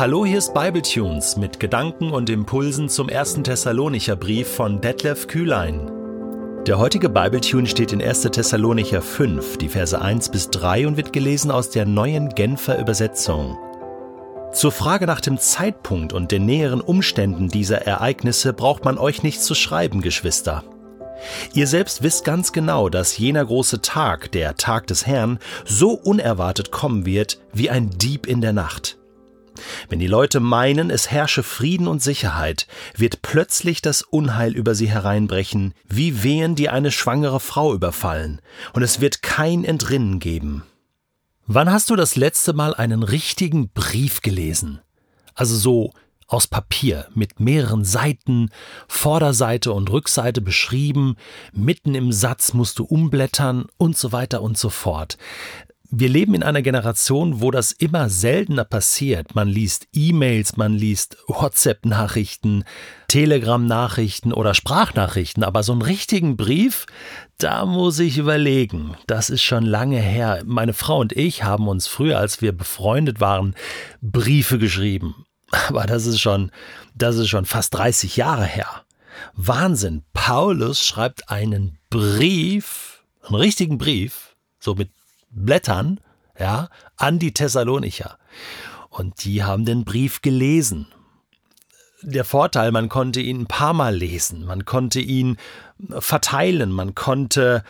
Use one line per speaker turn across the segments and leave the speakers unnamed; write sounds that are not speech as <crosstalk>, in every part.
Hallo, hier ist Bibletunes mit Gedanken und Impulsen zum ersten Thessalonicher Brief von Detlef Kühlein. Der heutige Bibletune steht in 1. Thessalonicher 5, die Verse 1 bis 3 und wird gelesen aus der neuen Genfer Übersetzung. Zur Frage nach dem Zeitpunkt und den näheren Umständen dieser Ereignisse braucht man euch nicht zu schreiben, Geschwister. Ihr selbst wisst ganz genau, dass jener große Tag, der Tag des Herrn, so unerwartet kommen wird wie ein Dieb in der Nacht. Wenn die Leute meinen, es herrsche Frieden und Sicherheit, wird plötzlich das Unheil über sie hereinbrechen, wie Wehen, die eine schwangere Frau überfallen, und es wird kein Entrinnen geben. Wann hast du das letzte Mal einen richtigen Brief gelesen? Also so aus Papier mit mehreren Seiten, Vorderseite und Rückseite beschrieben, mitten im Satz musst du umblättern und so weiter und so fort. Wir leben in einer Generation, wo das immer seltener passiert. Man liest E-Mails, man liest WhatsApp-Nachrichten, Telegram-Nachrichten oder Sprachnachrichten, aber so einen richtigen Brief, da muss ich überlegen. Das ist schon lange her. Meine Frau und ich haben uns früher, als wir befreundet waren, Briefe geschrieben. Aber das ist schon, das ist schon fast 30 Jahre her. Wahnsinn. Paulus schreibt einen Brief, einen richtigen Brief, so mit Blättern, ja, an die Thessalonicher. Und die haben den Brief gelesen. Der Vorteil, man konnte ihn ein paar Mal lesen, man konnte ihn verteilen, man konnte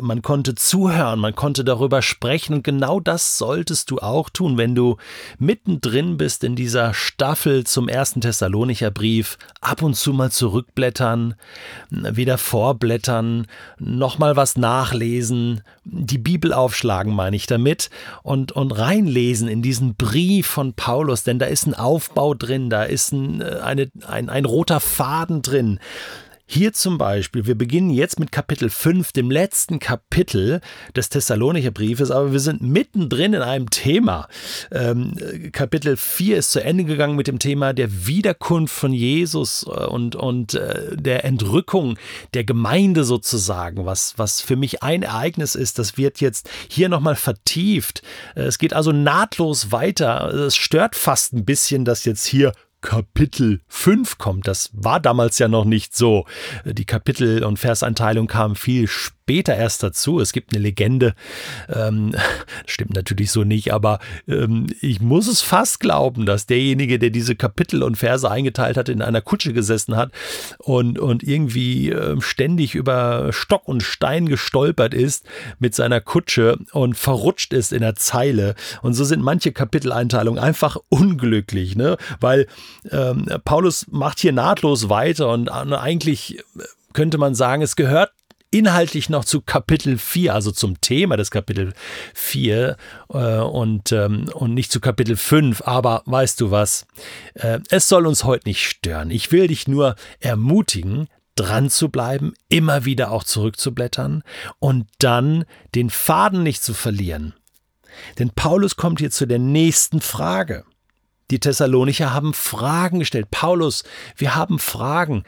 man konnte zuhören, man konnte darüber sprechen und genau das solltest du auch tun, wenn du mittendrin bist in dieser Staffel zum ersten Thessalonicher Brief, ab und zu mal zurückblättern, wieder vorblättern, nochmal was nachlesen, die Bibel aufschlagen, meine ich damit, und, und reinlesen in diesen Brief von Paulus, denn da ist ein Aufbau drin, da ist ein, äh, eine, ein, ein roter Faden drin. Hier zum Beispiel, wir beginnen jetzt mit Kapitel 5, dem letzten Kapitel des Thessalonicher Briefes, aber wir sind mittendrin in einem Thema. Ähm, Kapitel 4 ist zu Ende gegangen mit dem Thema der Wiederkunft von Jesus äh, und, und äh, der Entrückung der Gemeinde sozusagen, was, was für mich ein Ereignis ist. Das wird jetzt hier nochmal vertieft. Äh, es geht also nahtlos weiter. Es stört fast ein bisschen, dass jetzt hier Kapitel 5 kommt. Das war damals ja noch nicht so. Die Kapitel- und Verseinteilung kam viel später später erst dazu. Es gibt eine Legende, ähm, <laughs> stimmt natürlich so nicht, aber ähm, ich muss es fast glauben, dass derjenige, der diese Kapitel und Verse eingeteilt hat, in einer Kutsche gesessen hat und, und irgendwie äh, ständig über Stock und Stein gestolpert ist mit seiner Kutsche und verrutscht ist in der Zeile. Und so sind manche Kapiteleinteilungen einfach unglücklich, ne? weil ähm, Paulus macht hier nahtlos weiter und äh, eigentlich könnte man sagen, es gehört inhaltlich noch zu Kapitel 4, also zum Thema des Kapitel 4 äh, und, ähm, und nicht zu Kapitel 5. Aber weißt du was? Äh, es soll uns heute nicht stören. Ich will dich nur ermutigen, dran zu bleiben, immer wieder auch zurückzublättern und dann den Faden nicht zu verlieren. Denn Paulus kommt hier zu der nächsten Frage. Die Thessalonicher haben Fragen gestellt. Paulus, wir haben Fragen.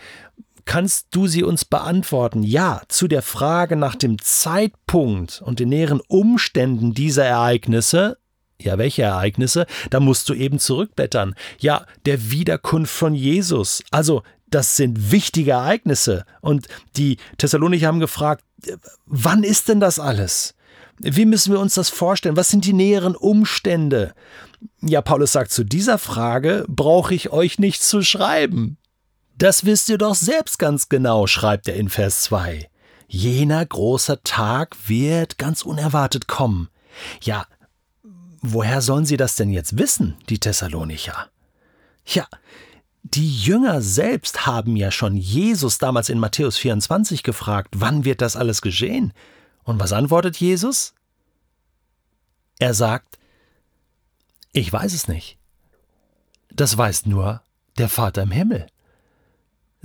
Kannst du sie uns beantworten? Ja, zu der Frage nach dem Zeitpunkt und den näheren Umständen dieser Ereignisse ja, welche Ereignisse? Da musst du eben zurückblättern. Ja, der Wiederkunft von Jesus. Also, das sind wichtige Ereignisse. Und die Thessalonicher haben gefragt, wann ist denn das alles? Wie müssen wir uns das vorstellen? Was sind die näheren Umstände? Ja, Paulus sagt, zu dieser Frage brauche ich euch nichts zu schreiben. Das wisst ihr doch selbst ganz genau, schreibt er in Vers 2. Jener großer Tag wird ganz unerwartet kommen. Ja, woher sollen sie das denn jetzt wissen, die Thessalonicher? Ja, die Jünger selbst haben ja schon Jesus damals in Matthäus 24 gefragt, wann wird das alles geschehen? Und was antwortet Jesus? Er sagt, ich weiß es nicht. Das weiß nur der Vater im Himmel.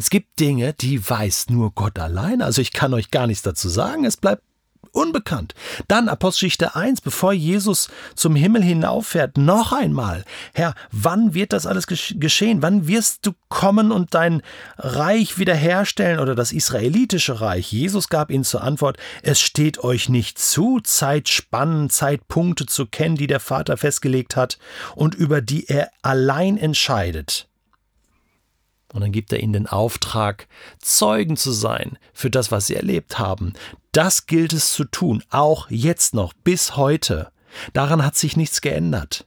Es gibt Dinge, die weiß nur Gott allein. Also ich kann euch gar nichts dazu sagen. Es bleibt unbekannt. Dann Apostelgeschichte 1, bevor Jesus zum Himmel hinauffährt, noch einmal. Herr, wann wird das alles geschehen? Wann wirst du kommen und dein Reich wiederherstellen oder das israelitische Reich? Jesus gab ihnen zur Antwort, es steht euch nicht zu, Zeitspannen, Zeitpunkte zu kennen, die der Vater festgelegt hat und über die er allein entscheidet. Und dann gibt er ihnen den Auftrag, Zeugen zu sein für das, was sie erlebt haben. Das gilt es zu tun, auch jetzt noch, bis heute. Daran hat sich nichts geändert.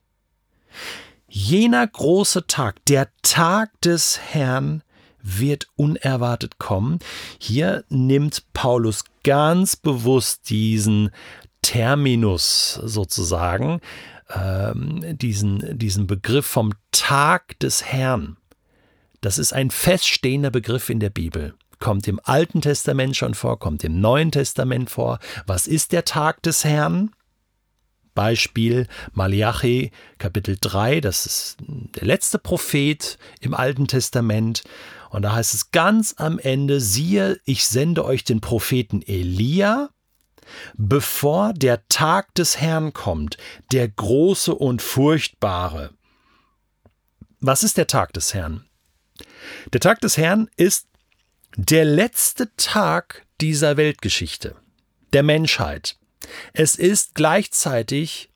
Jener große Tag, der Tag des Herrn, wird unerwartet kommen. Hier nimmt Paulus ganz bewusst diesen Terminus sozusagen, ähm, diesen, diesen Begriff vom Tag des Herrn. Das ist ein feststehender Begriff in der Bibel. Kommt im Alten Testament schon vor, kommt im Neuen Testament vor. Was ist der Tag des Herrn? Beispiel Malachi Kapitel 3, das ist der letzte Prophet im Alten Testament. Und da heißt es ganz am Ende, siehe, ich sende euch den Propheten Elia, bevor der Tag des Herrn kommt, der große und furchtbare. Was ist der Tag des Herrn? Der Tag des Herrn ist der letzte Tag dieser Weltgeschichte, der Menschheit. Es ist gleichzeitig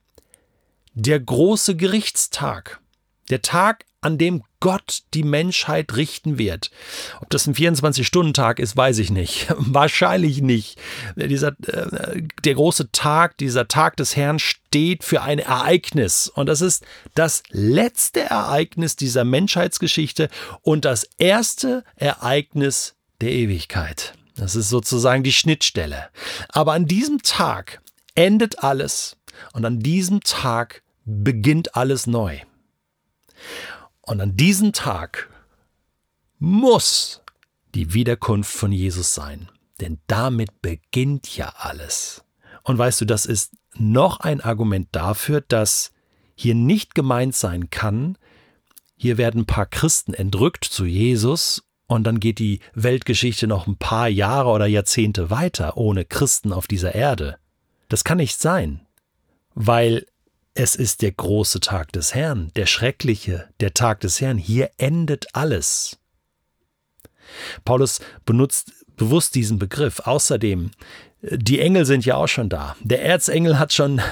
der große Gerichtstag, der Tag, an dem Gott die Menschheit richten wird. Ob das ein 24-Stunden-Tag ist, weiß ich nicht. <laughs> Wahrscheinlich nicht. Dieser, äh, der große Tag, dieser Tag des Herrn steht für ein Ereignis. Und das ist das letzte Ereignis dieser Menschheitsgeschichte und das erste Ereignis der Ewigkeit. Das ist sozusagen die Schnittstelle. Aber an diesem Tag endet alles und an diesem Tag beginnt alles neu. Und an diesem Tag muss die Wiederkunft von Jesus sein. Denn damit beginnt ja alles. Und weißt du, das ist noch ein Argument dafür, dass hier nicht gemeint sein kann, hier werden ein paar Christen entrückt zu Jesus und dann geht die Weltgeschichte noch ein paar Jahre oder Jahrzehnte weiter ohne Christen auf dieser Erde. Das kann nicht sein, weil es ist der große Tag des Herrn, der schreckliche, der Tag des Herrn. Hier endet alles. Paulus benutzt bewusst diesen Begriff. Außerdem, die Engel sind ja auch schon da. Der Erzengel hat schon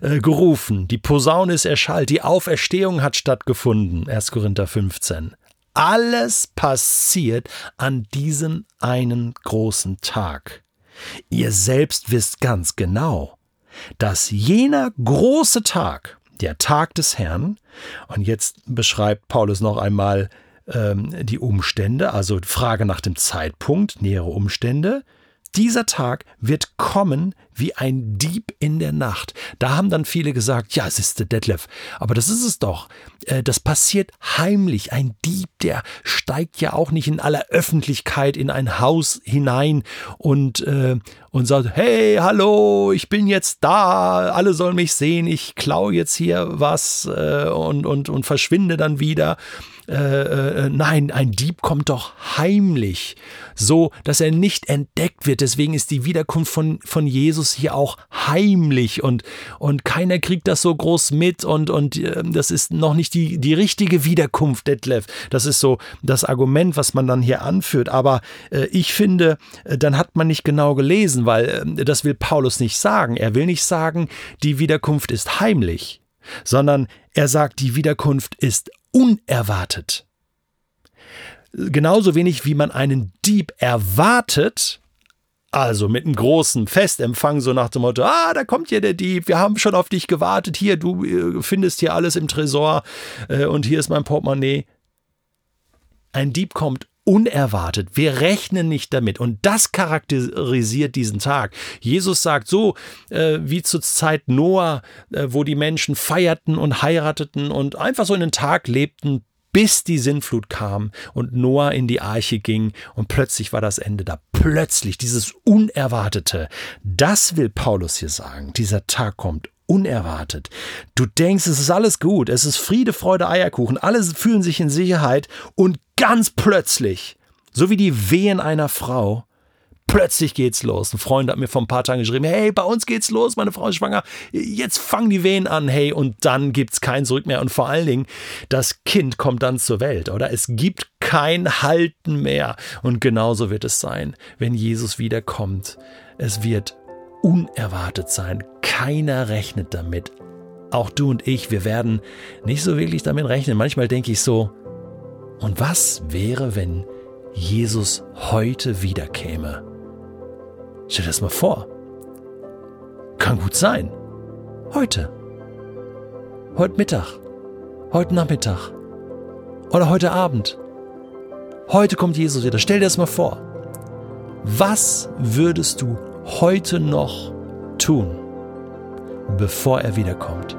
äh, gerufen. Die Posaune ist erschallt. Die Auferstehung hat stattgefunden. 1. Korinther 15. Alles passiert an diesem einen großen Tag. Ihr selbst wisst ganz genau, dass jener große Tag, der Tag des Herrn, und jetzt beschreibt Paulus noch einmal ähm, die Umstände, also Frage nach dem Zeitpunkt, nähere Umstände, dieser Tag wird kommen wie ein Dieb in der Nacht. Da haben dann viele gesagt, ja, es ist der Detlef. Aber das ist es doch. Äh, das passiert heimlich. Ein Dieb, der steigt ja auch nicht in aller Öffentlichkeit in ein Haus hinein und, äh, und sagt, hey, hallo, ich bin jetzt da, alle sollen mich sehen, ich klaue jetzt hier was äh, und, und, und verschwinde dann wieder. Äh, äh, nein, ein Dieb kommt doch heimlich, so dass er nicht entdeckt wird. Deswegen ist die Wiederkunft von, von Jesus hier auch heimlich und, und keiner kriegt das so groß mit und, und äh, das ist noch nicht die, die richtige Wiederkunft, Detlef. Das ist so das Argument, was man dann hier anführt. Aber äh, ich finde, äh, dann hat man nicht genau gelesen, weil äh, das will Paulus nicht sagen. Er will nicht sagen, die Wiederkunft ist heimlich sondern er sagt, die Wiederkunft ist unerwartet. Genauso wenig wie man einen Dieb erwartet, also mit einem großen Festempfang, so nach dem Motto, ah, da kommt ja der Dieb, wir haben schon auf dich gewartet, hier, du äh, findest hier alles im Tresor äh, und hier ist mein Portemonnaie. Ein Dieb kommt unerwartet. Wir rechnen nicht damit. Und das charakterisiert diesen Tag. Jesus sagt so, äh, wie zur Zeit Noah, äh, wo die Menschen feierten und heirateten und einfach so in den Tag lebten, bis die Sintflut kam und Noah in die Arche ging und plötzlich war das Ende da. Plötzlich, dieses Unerwartete. Das will Paulus hier sagen. Dieser Tag kommt unerwartet. Du denkst, es ist alles gut, es ist Friede, Freude, Eierkuchen, alle fühlen sich in Sicherheit und ganz plötzlich, so wie die Wehen einer Frau, Plötzlich geht's los. Ein Freund hat mir vor ein paar Tagen geschrieben, hey, bei uns geht's los, meine Frau ist schwanger, jetzt fangen die Wehen an, hey, und dann gibt's kein Zurück mehr. Und vor allen Dingen, das Kind kommt dann zur Welt, oder? Es gibt kein Halten mehr. Und genauso wird es sein, wenn Jesus wiederkommt. Es wird unerwartet sein. Keiner rechnet damit. Auch du und ich, wir werden nicht so wirklich damit rechnen. Manchmal denke ich so, und was wäre, wenn Jesus heute wiederkäme? Stell dir das mal vor. Kann gut sein. Heute. Heute Mittag. Heute Nachmittag. Oder heute Abend. Heute kommt Jesus wieder. Stell dir das mal vor. Was würdest du heute noch tun, bevor er wiederkommt?